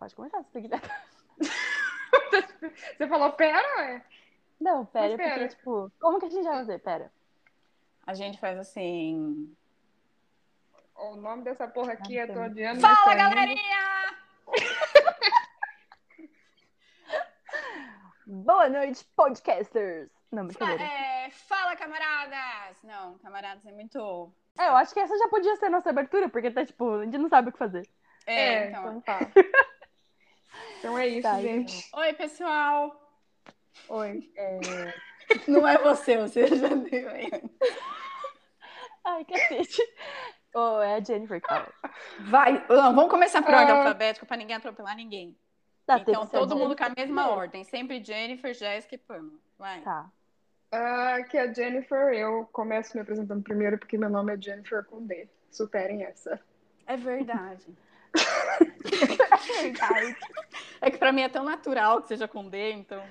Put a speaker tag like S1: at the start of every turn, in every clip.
S1: Pode começar se você quiser.
S2: Você falou pera, é?
S1: Não, pera,
S2: Mas pera.
S1: porque, tipo, como que a gente vai fazer? Pera.
S3: A gente faz assim.
S2: O nome dessa porra aqui é. Tô Adiando.
S3: Fala, galerinha!
S1: Boa noite, podcasters! Não, brincadeira.
S3: É, fala, camaradas! Não, camaradas é muito.
S1: É, eu acho que essa já podia ser a nossa abertura, porque tá, tipo, a gente não sabe o que fazer.
S3: É,
S2: É,
S3: então.
S2: então tá. Então é isso,
S1: Tá,
S2: gente.
S3: Oi, pessoal!
S2: Oi.
S1: É...
S3: Não é você, você já deu aí.
S1: Ai, cacete. Oh, é a Jennifer.
S3: Vai, não, vamos começar por ordem
S2: Ah.
S3: alfabética para ninguém atropelar ninguém.
S1: Tá,
S3: então,
S1: que
S3: todo mundo com a mesma
S1: primeiro.
S3: ordem. Sempre Jennifer, Jéssica e Pamela. Vai.
S1: Tá.
S2: Ah, aqui é a Jennifer. Eu começo me apresentando primeiro porque meu nome é Jennifer com D. Superem essa.
S3: É verdade.
S1: É verdade.
S3: É que pra mim é tão natural que seja com D, então.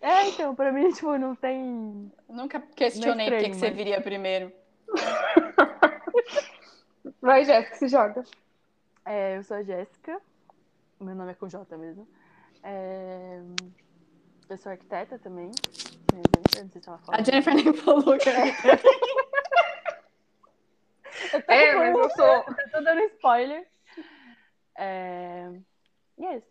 S1: É, então, pra mim, tipo, não tem.
S3: Nunca questionei
S1: é
S3: por que você viria primeiro.
S2: Vai, Jéssica, se joga.
S1: É, eu sou a Jéssica. Meu nome é com J mesmo. É, Eu sou arquiteta também. Jennifer, não sei se ela fala.
S3: A Jennifer nem falou que era.
S1: Eu tô
S2: É,
S1: com-
S2: mas eu sou.
S1: Eu tô dando spoiler. É... Yes.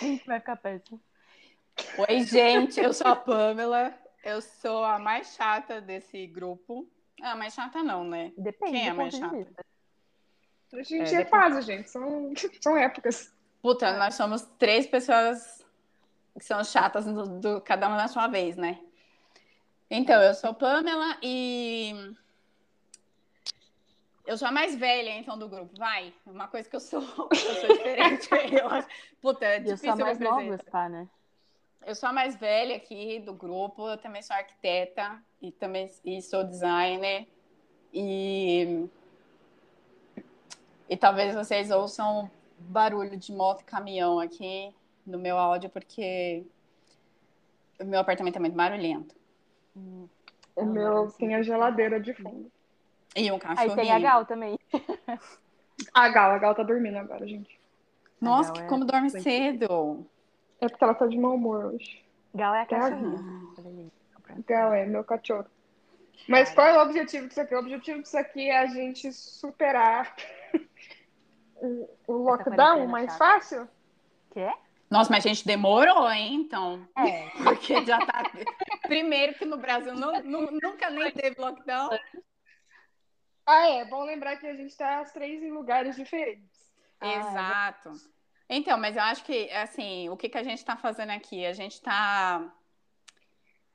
S1: Gente, vai ficar péssimo.
S3: Oi, gente, eu sou a Pamela. Eu sou a mais chata desse grupo. Ah, mais chata não, né?
S1: Depende
S3: Quem é
S1: do
S3: mais chata?
S2: A gente
S3: É,
S2: é, fase, gente. São, são épocas.
S3: Puta, nós somos três pessoas que são chatas do, do- cada uma na sua vez, né? Então, eu sou Pamela e eu sou a mais velha, então, do grupo. Vai, uma coisa que eu sou, eu sou diferente. Eu acho... Puta, é
S1: E eu
S3: difícil
S1: sou a mais nova, pá, né?
S3: Eu sou a mais velha aqui do grupo, eu também sou arquiteta e também e sou designer. E, e talvez vocês ouçam barulho de moto e caminhão aqui no meu áudio, porque o meu apartamento é muito barulhento.
S2: O meu tem a geladeira de fundo.
S3: E um
S1: Aí
S3: cachorrinho.
S1: tem a Gal também.
S2: A Gal, a Gal tá dormindo agora, gente.
S3: Nossa, que
S1: é
S3: como dorme cedo.
S2: É porque ela tá de mau humor hoje.
S1: Gal é a
S2: Tá.
S1: cachorrinha.
S2: Gal é meu cachorro. Mas qual é o objetivo disso aqui? O objetivo disso aqui é a gente superar o, o lockdown mais
S1: chata.
S2: fácil?
S1: Quê?
S3: Nossa, mas a gente demorou, hein, então.
S1: É.
S3: Porque já tá. Primeiro que no Brasil nu- nunca nem teve lockdown.
S2: Ah, é. Bom lembrar que a gente tá as três em lugares diferentes.
S1: Ah, é
S3: Exato. Então, mas eu acho que, assim, o que, que a gente está fazendo aqui? A gente está.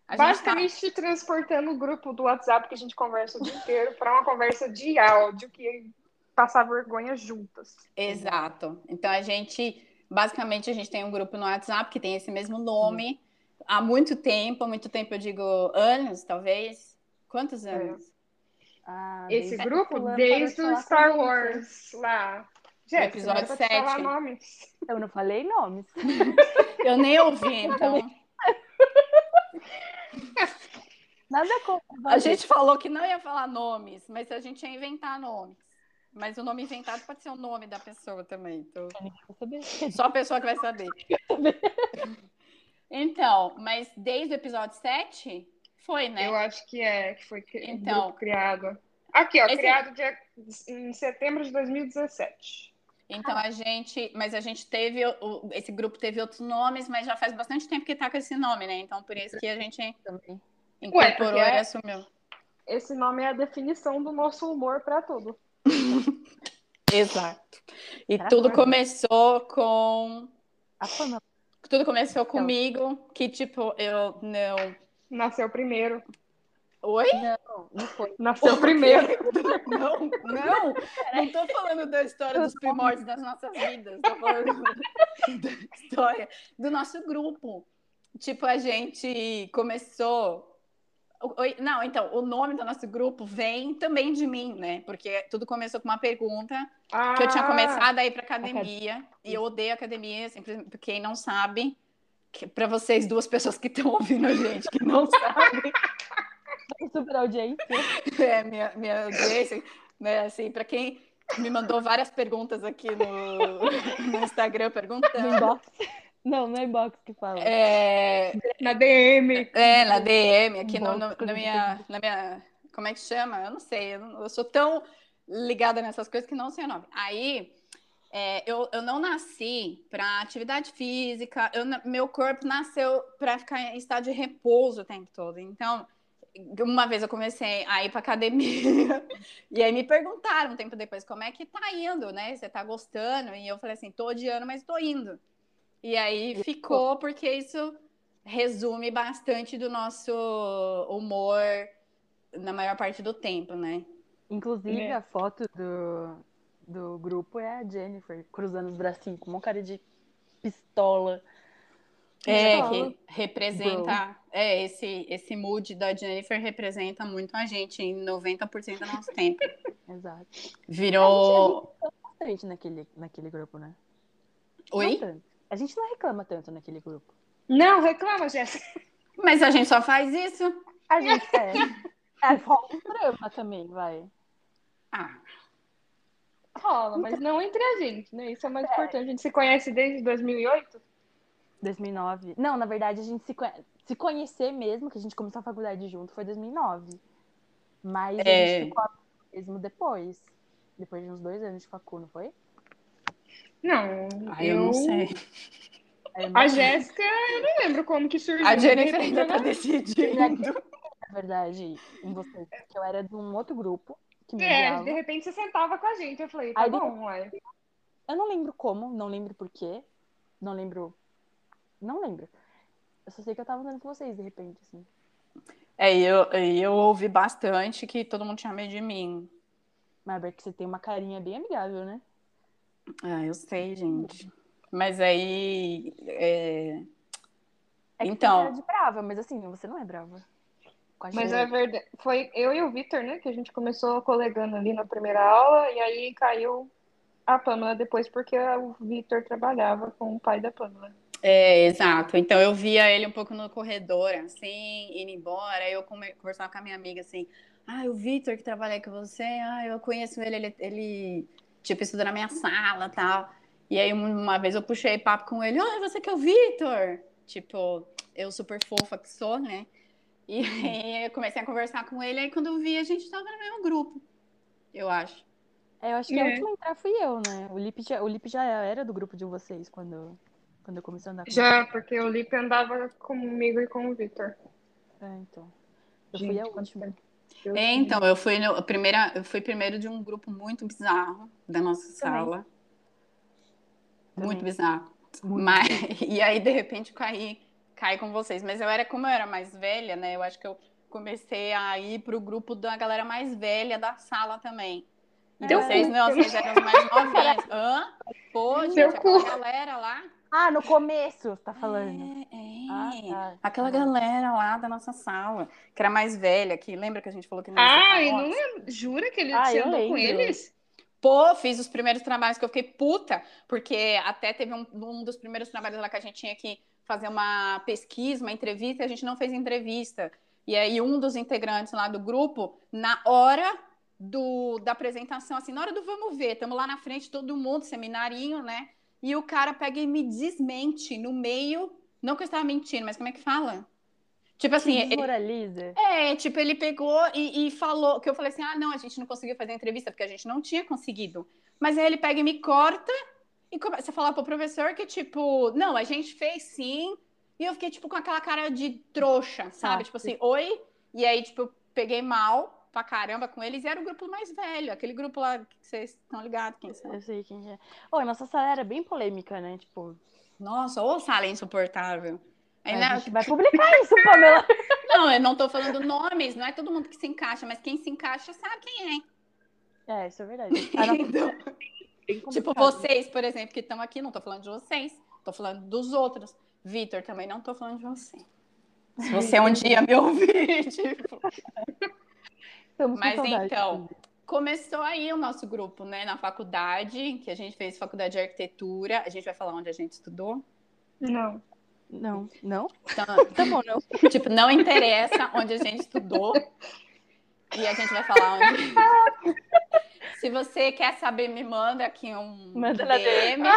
S3: Tá...
S2: Basicamente, transportando o grupo do WhatsApp que a gente conversa o dia inteiro para uma conversa de áudio que passar vergonha juntas.
S3: Exato. Então, a gente. Basicamente, a gente tem um grupo no WhatsApp que tem esse mesmo nome há muito tempo. Há muito tempo, eu digo anos, talvez. Quantos anos?
S1: Ah,
S2: Esse
S1: desde-
S2: grupo, desde o Star
S1: gente.
S2: Wars lá. Jéssica,
S3: episódio
S2: não era pra te falar
S3: sete.
S2: nomes.
S1: Eu não falei nomes.
S3: Eu nem ouvi, então.
S1: Nada contra.
S3: A gente falou que não ia falar nomes, mas a gente ia inventar nomes. Mas o nome inventado pode ser o nome da pessoa também. Então... Só a pessoa que vai saber. Então, mas desde o episódio 7 foi, né?
S2: Eu acho que é, que foi cri-
S3: Então.
S2: grupo criado. Aqui, ó,
S3: Esse-
S2: criado dia, em setembro de 2017.
S3: Então a gente, mas a gente teve esse grupo teve outros nomes, mas já faz bastante tempo que tá com esse nome, né? Então por isso que a gente
S1: Também.
S3: incorporou
S2: porque
S3: e
S2: é-
S3: assumiu.
S2: Esse nome é a definição do nosso humor para tudo.
S3: Exato. E
S1: Será
S3: tudo
S1: que-
S3: começou com tudo começou comigo, que tipo, eu não.
S2: Nasceu primeiro.
S3: Oi?
S1: Não, não foi.
S2: Nasceu primeiro.
S3: Não, não, não tô falando da história dos primórdios das nossas vidas, tô falando da história do nosso grupo. Tipo, a gente começou. Oi, Não, então, o nome do nosso grupo vem também de mim, né? Porque tudo começou com uma pergunta
S2: Ah,
S3: que eu tinha começado a ir pra academia, e eu odeio academia, sempre, quem não sabe, pra vocês duas pessoas que estão ouvindo a gente, que não sabem,
S1: Super audiência.
S3: é, minha, minha audiência, né, assim, para quem me mandou várias perguntas aqui no, no Instagram perguntando.
S1: No inbox. Não, no inbox que fala.
S3: É,
S2: Na DM.
S3: é, na DM, aqui no- no- na, minha, na minha. Como é que chama? Eu não sei. Eu, não- eu sou tão ligada nessas coisas que não sei o nome. Aí. É, eu, eu não nasci para atividade física, eu meu corpo nasceu para ficar em estado de repouso o tempo todo. Então, uma vez eu comecei a ir para academia e aí me perguntaram um tempo depois como é que tá indo, né? Você tá gostando? E eu falei assim, tô odiando, mas tô indo. E aí ficou porque isso resume bastante do nosso humor na maior parte do tempo, né?
S1: Inclusive,
S2: É.
S1: a foto do, do grupo é a Jennifer cruzando os bracinhos com uma cara de pistola.
S3: É,
S1: Pistola.
S3: que representa. É, esse, esse mood da Jennifer representa muito a gente em 90% do nosso tempo.
S1: Exato.
S3: Virou.
S1: Bastante naquele, naquele grupo, né?
S3: Oi?
S1: Não. A gente não reclama tanto naquele grupo.
S2: Não, reclama, Jéssica.
S3: Mas a gente só faz isso?
S1: A gente é. É, rola um drama também, vai.
S3: Ah,
S2: Rola, mas não entre a gente, né? Isso é o mais importante. A gente se conhece desde 2008?
S1: 2009. Não, na verdade, a gente se, conhe- se conhecer mesmo, que a gente começou a faculdade junto, foi 2009. Mas a
S3: É.
S1: gente ficou mesmo depois. Depois de uns dois anos de facu, não foi?
S2: Não.
S3: ah, eu não sei.
S1: Eu
S2: A Jéssica, eu não lembro como que surgiu.
S3: A Jennifer ainda tá
S2: ela-
S3: decidindo.
S1: Na verdade, em você, que eu era de um outro grupo que me
S2: É,
S1: odiava.
S2: de repente você sentava com a gente. Eu falei, tá
S1: Aí
S2: bom, ué.
S1: Eu não lembro como, não lembro por quê. Não lembro. Não lembro. Eu só sei que eu tava andando com vocês, de repente, assim.
S3: É, eu, eu ouvi bastante que todo mundo tinha medo de mim.
S1: Mas é que você tem uma carinha bem amigável, né?
S3: Ah, eu sei, gente. Mas aí. é,
S1: É que
S3: Então.
S1: você era de brava, mas assim, você não é brava. Com a
S2: Mas
S1: Gê.
S2: é verdade. Foi eu e o Vitor, né? Que a gente começou colegando ali na primeira aula. E aí caiu a Pamela depois, porque o Vitor trabalhava com o pai da Pamela.
S3: É, exato. Então eu via ele um pouco no corredor, assim, indo embora. Eu conversava com a minha amiga assim: ah, o Vitor que trabalha com você, ah, eu conheço ele, ele, ele tipo, estuda na minha sala tal. E aí uma vez eu puxei papo com ele: ah, você que é o Vitor? Tipo, eu super fofa que sou, né? E aí eu comecei a conversar com ele, aí quando eu vi, a gente tava no mesmo grupo, eu acho.
S1: É, eu acho que a
S2: É.
S1: última a entrar fui eu, né? O Lipe já, o Lipe já era do grupo de vocês quando, quando eu comecei a andar com
S2: Já, porque o Lipe andava comigo e com o Vitor.
S1: você. É, então. Eu fui a
S2: Gente,
S1: última.
S3: É, então, eu fui, no, a primeira, eu fui primeiro de um grupo muito bizarro da nossa sala. Muito
S1: Também.
S3: bizarro.
S1: Muito
S3: Mas, e aí, de repente, eu caí, caí com vocês. Mas eu era, como eu era mais velha, né? Eu acho que eu comecei a ir pro grupo da galera mais velha da sala também. E
S1: É.
S3: vocês não, vocês eram os mais novinhos. Hã? Pô, gente,
S2: Seu
S3: aquela
S2: cu.
S3: galera lá.
S1: Ah, no começo, você tá falando.
S3: É, é.
S1: Ah, tá.
S3: Aquela galera lá da nossa sala, que era mais velha, que lembra que a gente falou que não
S2: Ah, e não lembro. Jura que ele
S1: Ah,
S2: andou com eles?
S3: Pô, fiz os primeiros trabalhos que eu fiquei puta, porque até teve um, um dos primeiros trabalhos lá que a gente tinha que fazer uma pesquisa, uma entrevista, e a gente não fez entrevista. E aí um dos integrantes lá do grupo, na hora do, da apresentação, assim, na hora do vamos ver, estamos lá na frente, todo mundo, seminarinho, né? E o cara pega e me desmente no meio, não que eu estava mentindo, mas como é que fala? Tipo assim,
S1: desmoraliza.
S3: é, tipo, ele pegou e, e falou que eu falei assim: ah, não, a gente não conseguiu fazer a entrevista porque a gente não tinha conseguido. Mas aí ele pega e me corta e começa a falar pro professor que, tipo, não, a gente fez sim. E eu fiquei, tipo, com aquela cara de trouxa, sabe?
S1: Ah,
S3: tipo assim, oi. E aí, tipo, eu peguei mal pra caramba com eles e era o grupo mais velho, aquele grupo lá que vocês estão ligados, quem são?
S1: Eu sei quem é. A nossa sala era bem polêmica, né? Tipo,
S3: Nossa, ô sala insuportável. Aí, né,
S1: a gente vai publicar isso, Pamela.
S3: Não, eu não tô falando nomes, não é todo mundo que se encaixa, mas quem se encaixa sabe quem é.
S1: É, isso é verdade. A nossa
S3: Então, Tipo,
S1: complicada.
S3: vocês, por exemplo, que estão aqui, não tô falando de vocês, tô falando dos outros. Vitor, também não tô falando de você. Se você um dia me ouvir, tipo. Mas
S1: saudade,
S3: então, começou aí o nosso grupo, né, na faculdade, que a gente fez faculdade de arquitetura. A gente vai falar onde a gente estudou.
S2: Não.
S1: Não, não?
S3: Então,
S1: Tá bom, não.
S3: tipo, não interessa onde a gente estudou. E a gente vai falar onde. Se você quer saber, me manda aqui um
S1: Manda na
S3: DM.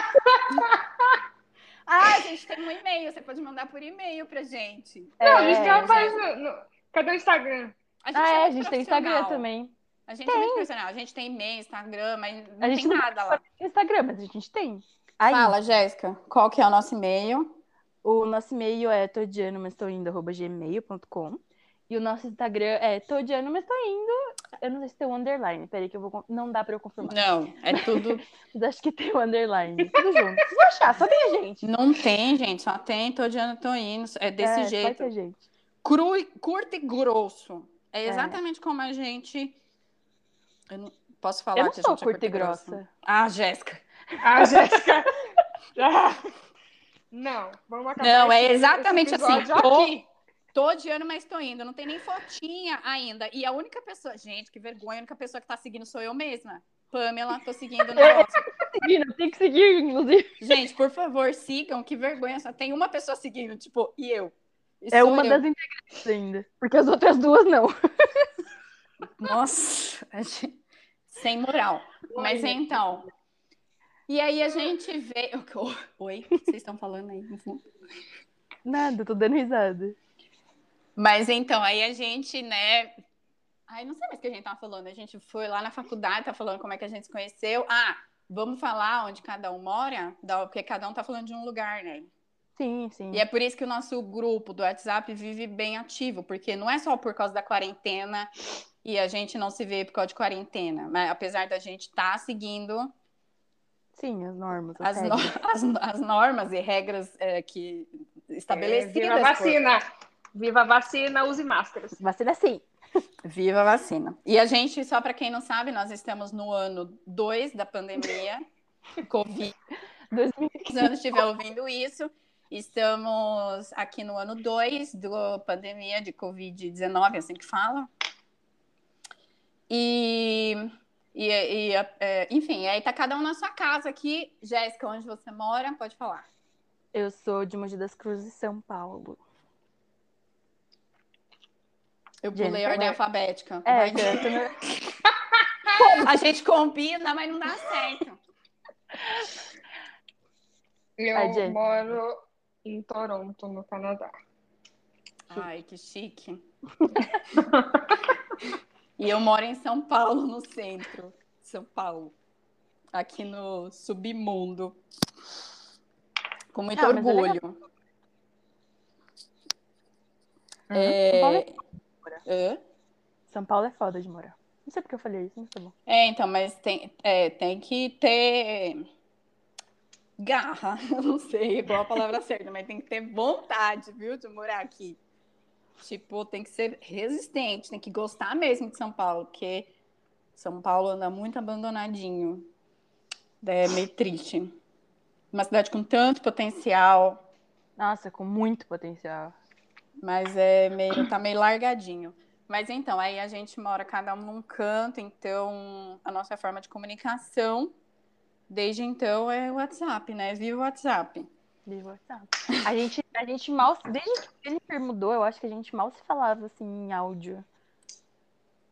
S3: ah, a gente tem um e-mail. Você pode mandar por e-mail pra gente.
S2: Não, a gente
S1: É,
S2: tem uma página. no- Cadê o Instagram?
S3: A
S1: Ah, é, a
S3: muito
S1: gente tem Instagram também.
S3: A gente é muito profissional. A gente tem e-mail, Instagram, mas não
S1: A gente
S3: tem
S1: não
S3: nada lá.
S1: Instagram, mas a gente tem. Aí,
S3: Fala, Jéssica, qual que é o nosso e-mail?
S1: o nosso e-mail é todianomastoindo.gmail.com e o nosso Instagram é todiano, mas tô indo. Eu não sei se tem um underline. Peraí que eu vou... Não dá pra eu confirmar.
S3: Não, é tudo.
S1: Mas acho que tem um underline. Tudo junto. Vocês vão achar, só tem a gente.
S3: Não tem, gente, só tem todo dia tô indo. É desse
S1: É, Só
S3: jeito.
S1: tem a gente.
S3: Cru, e- curto e grosso. É
S1: É.
S3: exatamente como a gente. Eu não posso falar
S1: Eu não
S3: que a
S1: sou
S3: gente é
S1: curta e
S3: grossa?
S1: grossa.
S3: Ah, Jéssica.
S2: Ah, Jéssica. Ah. Não, vamos acabar
S3: Não, é exatamente assim. Tô,
S2: aqui.
S3: Tô odiando, mas tô indo. Não tem nem fotinha ainda. E a única pessoa. Gente, que vergonha. A única pessoa que tá seguindo sou eu mesma. Pamela, tô seguindo o negócio.
S1: Seguindo, tem que seguir, inclusive.
S3: Gente, por favor, sigam. Que vergonha. Só tem uma pessoa seguindo, tipo, e eu. E
S1: É uma
S3: eu.
S1: das integrantes ainda. Porque as outras duas não.
S3: Nossa, gente- sem moral. Mas então. E aí a gente vê. Oi, o que vocês estão falando aí no fundo?
S1: Nada, tô dando risada.
S3: Mas então, aí a gente, né? Ai, não sei mais o que a gente tava falando. A gente foi lá na faculdade, tá falando como é que a gente se conheceu. Ah, vamos falar onde cada um mora? Porque cada um tá falando de um lugar, né?
S1: Sim, sim.
S3: E é por isso que o nosso grupo do WhatsApp vive bem ativo, porque não é só por causa da quarentena e a gente não se vê por causa de quarentena, mas apesar da gente estar seguindo
S1: Sim, as normas.
S3: as,
S1: As
S3: no- as- as normas e regras é, que estabelecidas.
S2: É, Viva a
S3: por-
S2: vacina! Viva a vacina, use máscaras.
S1: Vacina sim.
S3: Viva a vacina. E a gente, só para quem não sabe, nós estamos no ano 2 da pandemia, Covid.
S1: 2015.
S3: Se anos estiver ouvindo isso, estamos aqui no ano 2 da pandemia de Covid-19, é assim que fala. E, e, e, é, enfim, aí tá cada um na sua casa aqui. Jéssica, onde você mora? Pode falar.
S1: Eu sou de Mogi das Cruzes, São Paulo.
S3: Eu pulei
S1: Jennifer,
S3: a ordem
S1: é-
S3: alfabética.
S1: É, tô no-
S3: A gente combina, mas não dá certo.
S2: Eu
S1: A Jen.
S2: moro em Toronto, no Canadá.
S3: Ai, que chique. e eu moro em São Paulo, no centro. São Paulo. Aqui no submundo. Com muito
S1: Ah, mas é
S3: orgulho. É...
S1: Paulo é...
S3: Hã?
S1: São Paulo é foda de morar. Não sei porque eu falei isso, mas tá bom.
S3: É, então, mas tem, é, tem que ter garra. Eu não sei qual a palavra certa, mas tem que ter vontade, viu, de morar aqui. Tipo, tem que ser resistente, tem que gostar mesmo de São Paulo, porque São Paulo anda muito abandonadinho. É meio triste. Uma cidade com tanto potencial,
S1: Nossa, com muito potencial.
S3: Mas é meio, tá meio largadinho. Mas então, aí a gente mora cada um num canto, então a nossa forma de comunicação desde então é o WhatsApp, né? Viva o WhatsApp.
S1: Viva o WhatsApp. A gente, a gente mal. Desde que Jennifer mudou, eu acho que a gente mal se falava assim em áudio.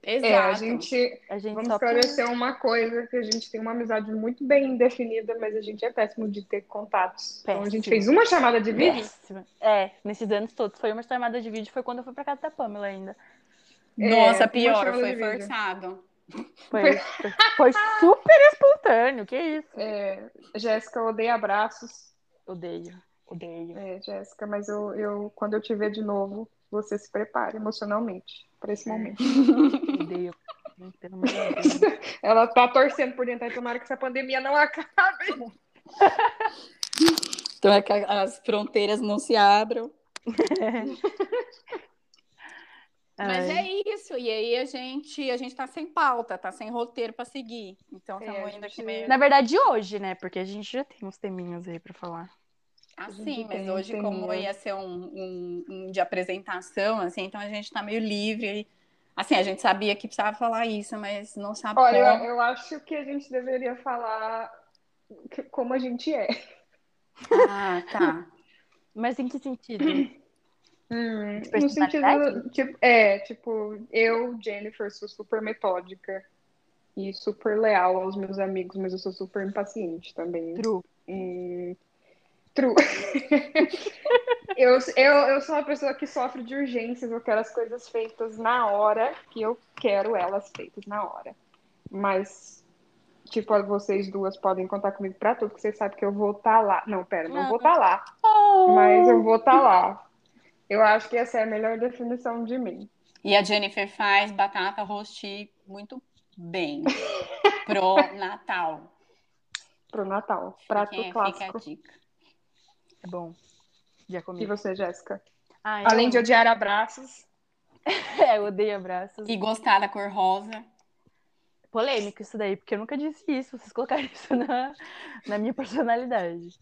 S3: Exato.
S2: É, a gente.
S1: A gente
S2: Vamos
S1: por-
S2: esclarecer uma coisa: que a gente tem uma amizade muito bem definida, mas a gente é péssimo de ter contatos. Então a gente
S1: Péssimo.
S2: fez uma chamada de vídeo.
S1: Péssima. É, nesses anos todos. Foi uma chamada de vídeo, foi quando eu fui pra casa da Pamela ainda.
S3: Nossa,
S2: É, uma
S3: pior, foi forçado.
S1: Foi, foi, foi super espontâneo, que isso?
S2: É, Jéssica, eu odeio abraços.
S1: Odeio, odeio.
S2: É, Jéssica, mas eu, eu, quando eu te ver de novo, você se prepare emocionalmente para esse momento.
S1: Odeio.
S2: Ela tá torcendo por dentro, aí tomara que essa pandemia não acabe.
S3: Então é que as fronteiras não se abram. Mas
S1: Ai.
S3: é isso. E aí a gente, a gente tá sem pauta, tá sem roteiro pra seguir. Então
S2: É,
S3: estamos
S2: a
S3: indo
S2: gente-
S3: aqui meio
S1: Na verdade, hoje, né? Porque a gente já tem uns teminhos aí pra falar.
S3: assim,
S2: gente
S3: mas hoje, como ia ser um, um, um de apresentação, assim, então a gente tá meio livre. E, assim, a gente sabia que precisava falar isso, mas não sabe
S2: Olha,
S3: como.
S2: eu, eu acho que a gente deveria falar que- como a gente é.
S3: Ah, tá.
S1: Mas em que sentido?
S2: Hum, no sentido, tipo, é, tipo, eu, Jennifer, sou super metódica e super leal aos meus amigos, mas eu sou super impaciente também.
S1: True.
S2: Hum, true. Eu, eu, eu sou uma pessoa que sofre de urgências, eu quero as coisas feitas na hora que eu quero elas feitas na hora. Mas, tipo, vocês duas podem contar comigo pra tudo, porque vocês sabem que eu vou estar lá. Não, pera, não vou estar lá, mas eu vou estar lá. Eu acho que essa é a melhor definição de mim.
S3: E a Jennifer faz batata rosti muito bem pro Natal.
S2: Pro Natal. Prato
S3: Fica, fica
S2: clássico.
S3: a dica.
S1: É bom. Já
S2: E
S1: comi.
S2: você, Jéssica?
S1: Ah, eu-
S2: Além de odiar abraços.
S1: É, eu odeio abraços.
S3: E gostar da cor rosa.
S1: Polêmico isso daí, porque eu nunca disse isso. Vocês colocaram isso na, na minha personalidade.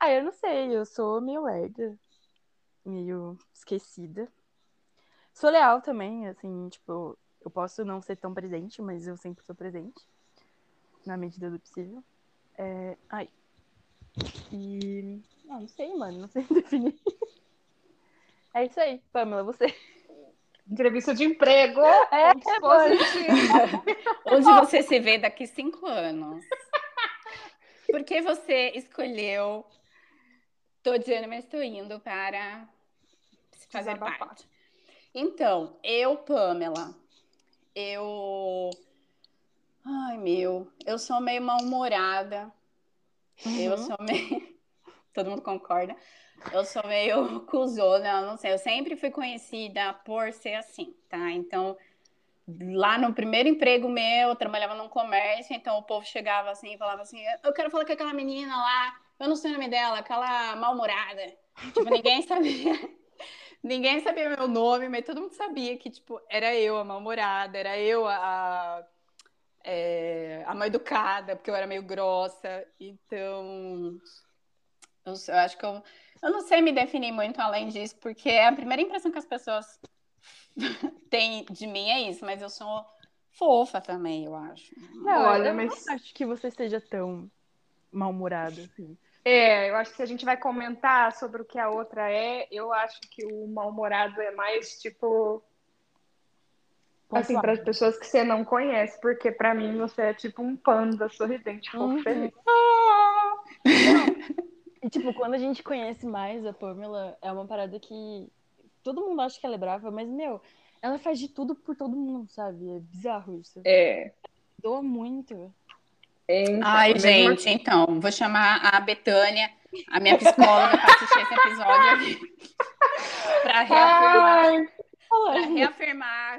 S1: Ah, eu não sei. Eu sou meio lerda. Meio esquecida. Sou leal também, assim, tipo... Eu posso não ser tão presente, mas eu sempre sou presente. Na medida do possível. É... Ai. E... Ah, não sei, mano. Não sei definir. É isso aí. Pamela, você.
S2: Entrevista de emprego.
S1: É,
S2: positivos.
S3: Onde você se vê daqui cinco anos? Por que você escolheu tô dizendo, mas estou indo para fazer
S2: Desabafar.
S3: parte? Então, eu, Pamela, eu. Ai, meu, eu sou meio mal-humorada. Eu
S1: Uhum.
S3: sou meio. Todo mundo concorda? Eu sou meio cuzona, não sei. Eu sempre fui conhecida por ser assim, tá? Então, lá no primeiro emprego meu, eu trabalhava num comércio, então o povo chegava assim e falava assim: Eu quero falar com aquela menina lá, eu não sei o nome dela, aquela mal-humorada. Tipo, ninguém sabia. Ninguém sabia meu nome, mas todo mundo sabia que, tipo, era eu a mal-humorada, era eu a, é, a mal educada, porque eu era meio grossa. Então, eu, eu acho que eu, eu não sei me definir muito além disso, porque a primeira impressão que as pessoas têm de mim é isso, mas eu sou fofa também, eu acho.
S1: Não,
S2: Olha,
S1: eu
S2: mas-
S1: não acho que você seja tão mal-humorado assim.
S2: É, eu acho que se a gente vai comentar sobre o que a outra é, eu acho que o mal-humorado é mais tipo. Assim, para as pessoas que você não conhece, porque para mim você é tipo um panda sorridente, fofo,
S1: Uhum.
S2: feliz.
S1: E, tipo, quando a gente conhece mais a Pamela, é uma parada que todo mundo acha que ela é brava, mas, meu, ela faz de tudo por todo mundo, sabe? É bizarro isso.
S2: É.
S1: Doa muito.
S2: é, então,
S3: Ai,
S2: mesmo
S3: gente, então, vou chamar a Betânia, a minha psicóloga, para assistir esse episódio aqui. Para reafirmar.
S2: Ai,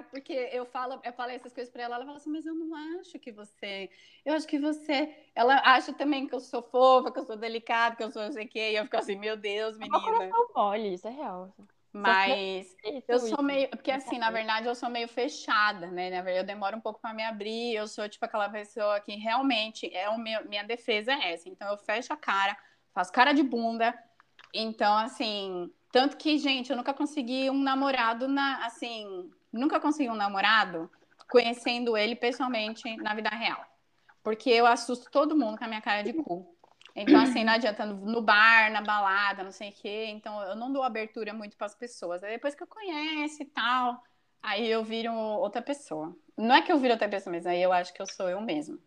S3: porque eu falo, eu falei essas coisas pra ela, ela fala assim, mas eu não acho que você. Eu acho que você. Ela acha também que eu sou fofa, que eu sou delicada, que eu sou não sei o quê. E eu fico assim, meu Deus,
S1: Meu
S3: menina.
S1: coração mole, isso é real.
S3: Mas eu sou meio. Porque assim, na verdade, eu sou meio fechada, né? Na verdade, eu demoro um pouco pra me abrir. Eu sou, tipo, aquela pessoa que realmente é o meu, minha defesa é essa. Então, eu fecho a cara, faço cara de bunda. Então, assim. Tanto que, gente, eu nunca consegui um namorado na. Assim. Nunca consegui um namorado conhecendo ele pessoalmente na vida real. Porque eu assusto todo mundo com a minha cara de cu. Então, assim, não adianta no bar, na balada, não sei o quê. Então, eu não dou abertura muito para as pessoas. Aí depois que eu conheço e tal, aí eu viro outra pessoa. Não é que eu viro outra pessoa, mas aí eu acho que eu sou eu mesma.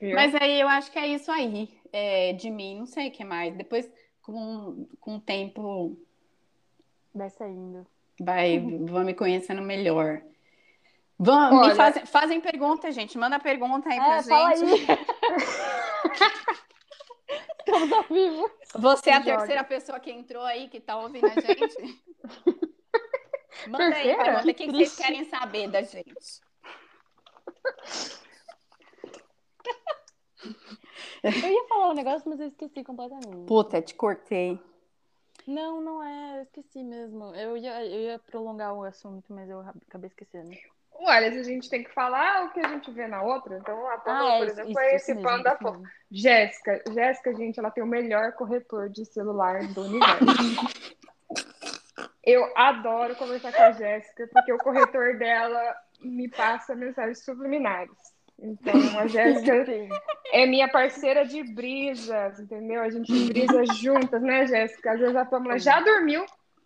S2: viu?
S3: Mas aí eu acho que é isso aí é, de mim. Não sei o que mais. Depois, com, com o tempo,
S1: Vai saindo.
S3: Vai, vão me conhecendo melhor. Vão, me
S2: Olha-
S3: fazem, fazem pergunta, gente. Manda pergunta aí pra
S1: É, aí.
S3: gente.
S1: Estamos ao vivo.
S3: Você é a
S2: Joga.
S3: terceira pessoa que entrou aí, que tá ouvindo a gente? Manda aí,
S2: Terceira?
S3: pergunta. O que, que vocês querem saber da gente?
S1: Eu ia falar um negócio, mas eu esqueci completamente.
S3: Puta, te cortei.
S1: Não, não é, eu esqueci mesmo. Eu ia, eu ia prolongar o assunto, mas eu acabei esquecendo.
S2: Olha, se a gente tem que falar o que a gente vê na outra, então a Pamela,
S1: Ah, é
S2: por exemplo,
S1: isso,
S2: é esse
S1: isso mesmo.
S2: Jéssica, Jéssica, gente, ela tem o melhor corretor de celular do universo. Eu adoro conversar com a Jéssica, porque o corretor dela me passa mensagens subliminares. Então, a Jéssica é minha parceira de brisas, entendeu? A gente brisa juntas, né, Jéssica? Às vezes a Pamela já dormiu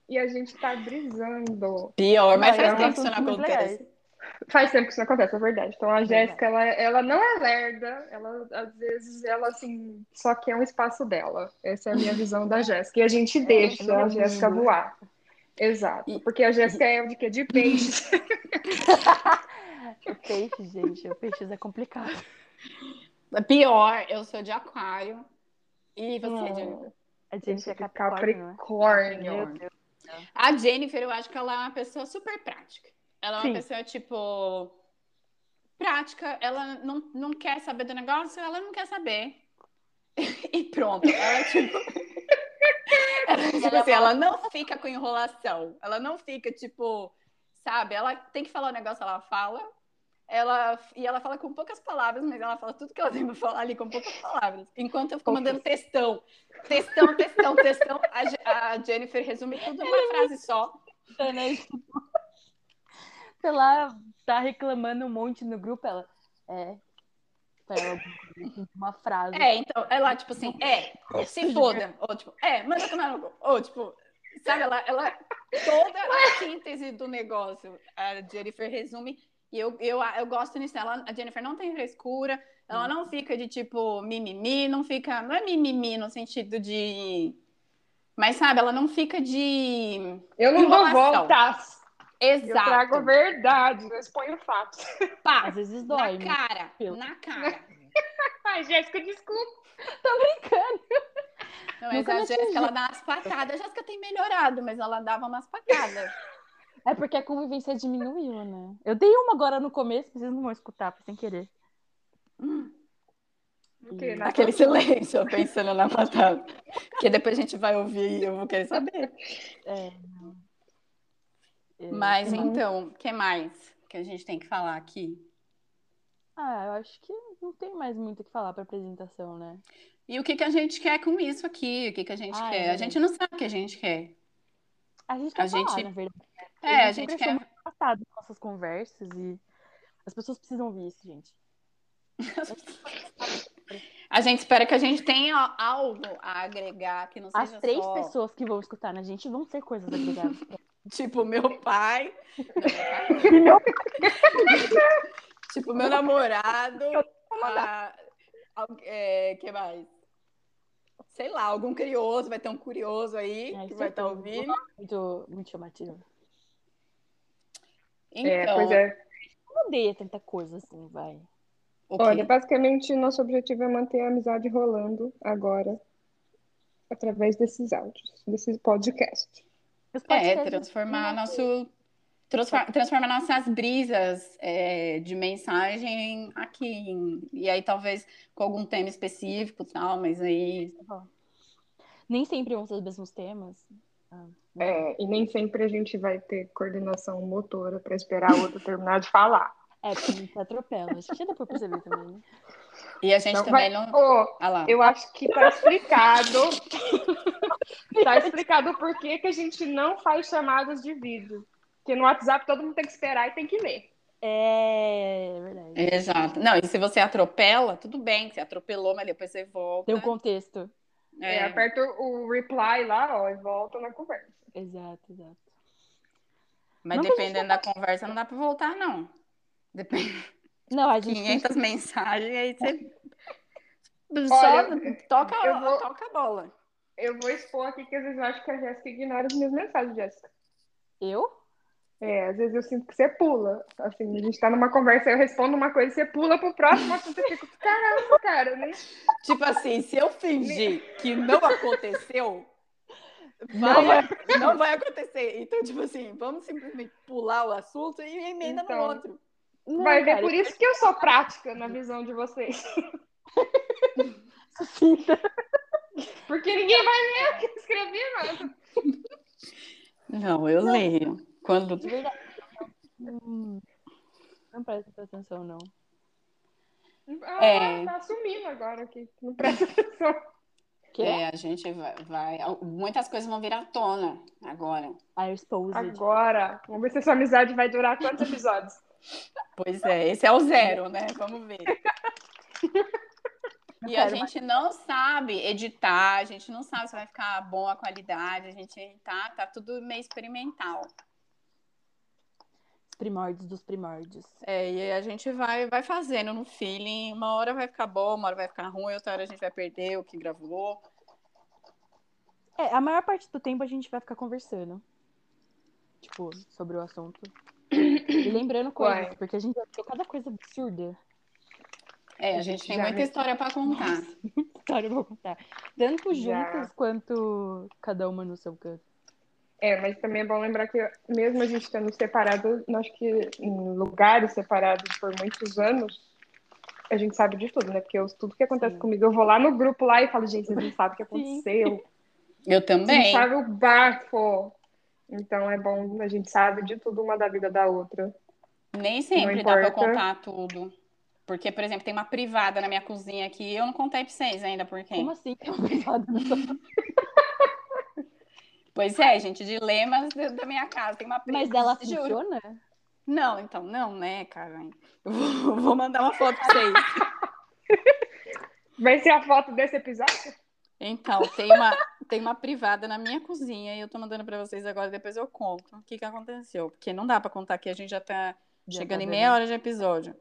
S2: e a gente tá brisando.
S3: Pior, mas faz
S1: é
S3: tempo que isso não acontece.
S2: Faz tempo que isso não acontece, é verdade. Então a. Jéssica, ela, ela não é lerda, ela às vezes ela assim só quer um espaço dela. Essa é a minha visão da Jéssica. E a gente deixa
S1: não
S2: a
S1: é
S2: Jéssica voar. Exato.
S3: E-
S2: Porque a Jéssica é de quê? De peixes.
S1: O peixe, gente, o peixe é complicado.
S3: Pior, eu sou de aquário. E você,
S1: Não.
S3: Jennifer?
S1: A gente é
S2: de
S1: capricórnio, né?
S2: Capricórnio.
S3: A Jennifer, eu acho que ela é uma pessoa super prática. Ela é uma
S1: Sim.
S3: pessoa, tipo, prática. Ela não, não quer saber do negócio, ela não quer saber. E pronto. Ela, tipo. ela, tipo assim, ela não fica com enrolação. Ela não fica, tipo, sabe? Ela tem que falar o negócio, ela fala. Ela, e ela fala com poucas palavras, mas ela fala tudo que ela tem pra falar ali com poucas palavras. Enquanto eu fico mandando textão. Textão, textão, textão. A, a Jennifer resume tudo numa frase só.
S1: né? Tipo, sei lá, tá reclamando um monte no grupo, ela. É. Ela, uma frase.
S3: É, então, ela, tipo assim, é, se foda. Ou, tipo, é, manda tomar no. Ou, tipo, sabe, ela, ela, toda a síntese do negócio, a Jennifer resume, e eu, eu, eu gosto nisso, ela, a Jennifer não tem frescura, ela não fica de, tipo, mimimi, não fica, não é mimimi no sentido de, mas, sabe, ela não fica de,
S2: Eu não dou
S3: Enrolação.
S2: voltas. Eu
S3: exato,
S2: trago a verdade, eu exponho fatos.
S3: pá,
S1: Às vezes
S3: na
S1: dói, né?
S3: cara,
S1: Pelo-
S3: na cara.
S2: Ai, Jéssica, desculpa.
S3: Não, mas
S1: Nunca
S3: a
S1: me
S3: Jéssica, ela dá umas patadas. A Jéssica tem melhorado, mas ela dava umas patadas.
S1: É porque a convivência diminuiu, né? Eu dei uma agora no começo, vocês não vão escutar, sem querer.
S3: Hum,
S2: O quê? Na
S3: aquele silêncio, pensando na patada. Porque depois a gente vai ouvir e eu vou querer saber.
S1: É. É,
S3: Mas
S1: mais?
S3: então, o que mais que a gente tem que falar aqui?
S1: Ah, eu acho que não tem mais muito o que falar pra apresentação, né?
S3: E o que, que a gente quer com isso aqui? O que, que a gente
S1: Ah, é
S3: quer? a
S1: verdade.
S3: gente não sabe o que a gente quer.
S1: A gente quer
S3: A
S1: falar,
S3: gente-
S1: na verdade.
S3: É, a gente quer.
S1: muito engraçado as nossas conversas e as pessoas precisam ouvir isso, gente.
S3: A gente espera que a gente tenha algo a agregar que não
S1: As
S3: seja
S1: três
S3: só,
S1: pessoas que vão escutar na gente vão ter coisas agregadas.
S3: tipo meu pai,
S1: meu
S3: tipo meu namorado, a, é, que mais? Sei lá, algum curioso, vai ter um curioso aí
S1: Ai,
S3: que vai estar
S1: certeza.
S3: ouvindo.
S1: muito, muito chamativo.
S3: Então,
S2: É, pois é.
S1: Não odeia tanta coisa assim, vai.
S3: o quê?
S2: Olha, basicamente, nosso objetivo é manter a amizade rolando agora, através desses áudios, desse podcast.
S1: Os
S3: É,
S1: podcasts
S3: transformar nosso. transfor- Transformar nossas brisas é, de mensagem aqui. em- E aí, talvez com algum tema específico e tal, mas aí.
S1: Nem sempre vão ser os mesmos temas.
S2: É, e nem sempre a gente vai ter coordenação motora para esperar o outro terminar de falar.
S1: É, porque a gente se atropela. Acho que já deu pra perceber também, né?
S3: E a gente
S2: Então,
S3: também
S2: vai-
S3: não.
S2: Ô,
S3: Ah lá.
S2: eu acho que tá explicado. tá explicado por que que a gente não faz chamadas de vídeo. Porque no WhatsApp todo mundo tem que esperar e tem que ler.
S1: É, é verdade.
S3: Exato. Não, e se você atropela, tudo bem, você atropelou, mas depois você volta.
S1: Tem um contexto.
S2: É,
S3: É.
S2: aperta o reply lá, ó, e volta na conversa.
S1: Exato, exato.
S3: Mas
S1: Não
S3: dependendo da conversa, não dá pra voltar, não. Depende.
S1: Não, a gente
S3: 500 mensagens, aí você.
S2: Olha,
S3: Só toca,
S2: eu vou-
S3: toca a bola.
S2: Eu vou expor aqui que às vezes eu acho que a Jéssica ignora as minhas mensagens, Jéssica.
S1: Eu?
S2: É, às vezes eu sinto que você pula. Assim, a gente tá numa conversa, eu respondo uma coisa, você pula pro próximo assunto, eu fico, caramba, cara, né?
S3: Tipo assim, se eu fingir que não aconteceu, vai, não vai acontecer. Então, tipo assim, vamos simplesmente pular o assunto e emenda
S2: Então.
S3: no outro.
S1: Não,
S2: Vai ver
S1: cara,
S2: por isso que eu sou prática na visão de vocês.
S1: sucinta.
S2: Porque ninguém vai ler o que eu escrevi, mano.
S3: Não, eu leio. Quando.
S1: De verdade. Hum, não presta atenção, não.
S2: Ah,
S3: É.
S2: tá assumindo agora aqui. Não presta atenção.
S1: Que?
S3: É, a gente vai, vai. Muitas coisas vão vir à tona agora.
S1: I exposed.
S2: Agora. Vamos ver se essa amizade vai durar quantos episódios?
S3: Pois é, esse é o zero, né? Vamos ver. E a gente não sabe editar, a gente não sabe se vai ficar bom a qualidade, a gente tá, tá tudo meio experimental.
S1: Os primórdios dos primórdios.
S3: É, e a gente vai, vai fazendo no feeling, uma hora vai ficar bom, uma hora vai ficar ruim, outra hora a gente vai perder o que gravou.
S1: É, a maior parte do tempo a gente vai ficar conversando. Tipo, sobre o assunto. E lembrando coisas,
S2: Uai.
S1: porque a gente já viu cada coisa absurda.
S3: É, a
S2: A
S3: gente
S2: gente
S3: tem muita
S2: me-
S3: história pra contar.
S1: História pra contar. Tanto
S2: Já.
S1: juntas quanto cada uma no seu canto.
S2: É, mas também é bom lembrar que mesmo a gente estando separado, acho que em lugares separados por muitos anos, a gente sabe de tudo, né? Porque eu- tudo que acontece
S1: Sim.
S2: comigo, eu vou lá no grupo lá e falo, gente, vocês não sabem o que aconteceu.
S3: Eu
S2: Vocês
S3: também.
S2: sabem o bafo. Então é bom, a gente sabe de tudo uma da vida da outra.
S3: Nem sempre dá pra
S2: importa.
S3: contar tudo. Porque, por exemplo, tem uma privada na minha cozinha aqui, eu não contei pra vocês ainda por quê.
S1: Como assim? Tem uma privada na sua...
S3: Pois é, gente, dilemas da da minha casa. Tem uma
S1: Mas
S3: privada.
S1: ela
S3: juro.
S1: funciona?
S3: Não, então, não, né, cara? Eu vou, vou mandar uma foto pra vocês.
S2: Vai ser a foto desse episódio?
S3: Então, tem uma, tem uma privada na minha cozinha e eu tô mandando pra vocês agora, depois eu conto o que que aconteceu. Porque não dá pra contar aqui, a gente já tá
S1: Já
S3: chegando
S1: tá
S3: em meia hora de episódio.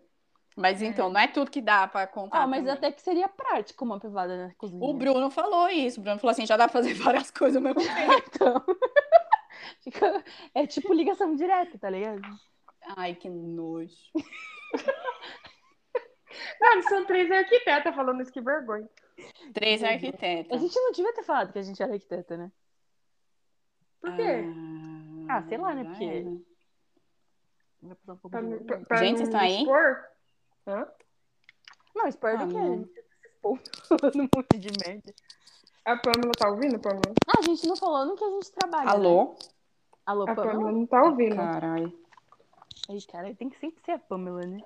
S3: Mas então, não é tudo que dá pra contar.
S1: Ah, mas
S3: também.
S1: até que seria prático uma privada na cozinha.
S3: O Bruno falou isso. O Bruno falou assim: já dá pra fazer várias coisas ao mesmo tempo.
S1: Então... Fica- É tipo ligação direta, tá ligado?
S3: Ai, que nojo.
S2: Não, são três arquitetas falando isso, que vergonha.
S3: Três
S1: A
S3: arquitetas.
S1: gente não devia ter falado que a gente era arquiteta, né?
S2: Por quê?
S1: Ah, sei lá, né, porque- um pouco
S2: Pra,
S1: vergonha.
S2: pra
S3: Gente, vocês estão aí?
S2: expor? Hã?
S1: Não, espero
S3: Ah,
S1: que a gente falando um monte de merda.
S2: A Pamela tá ouvindo, Pamela?
S1: Ah, a gente não falou no que a gente trabalha. né?
S3: Alô?
S1: Alô,
S2: A Pamela
S1: Pamela?
S2: não tá ouvindo.
S3: Caralho.
S1: Ai, cara, tem que sempre ser a Pamela, né?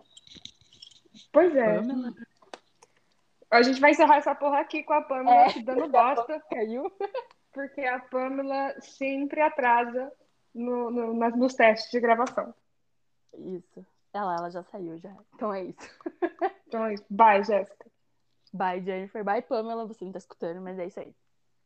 S2: Pois é.
S1: Pamela
S2: A gente vai encerrar essa porra aqui com a Pamela
S1: É.
S2: te dando bosta,
S1: caiu.
S2: porque a Pamela sempre atrasa no, no- nas, nos testes de gravação.
S1: Isso. Ela, ela já saiu já. Então é isso.
S2: Então é isso. Bye, Jéssica.
S1: Bye, Jennifer. Bye, Pamela. Você não tá escutando, mas é isso aí.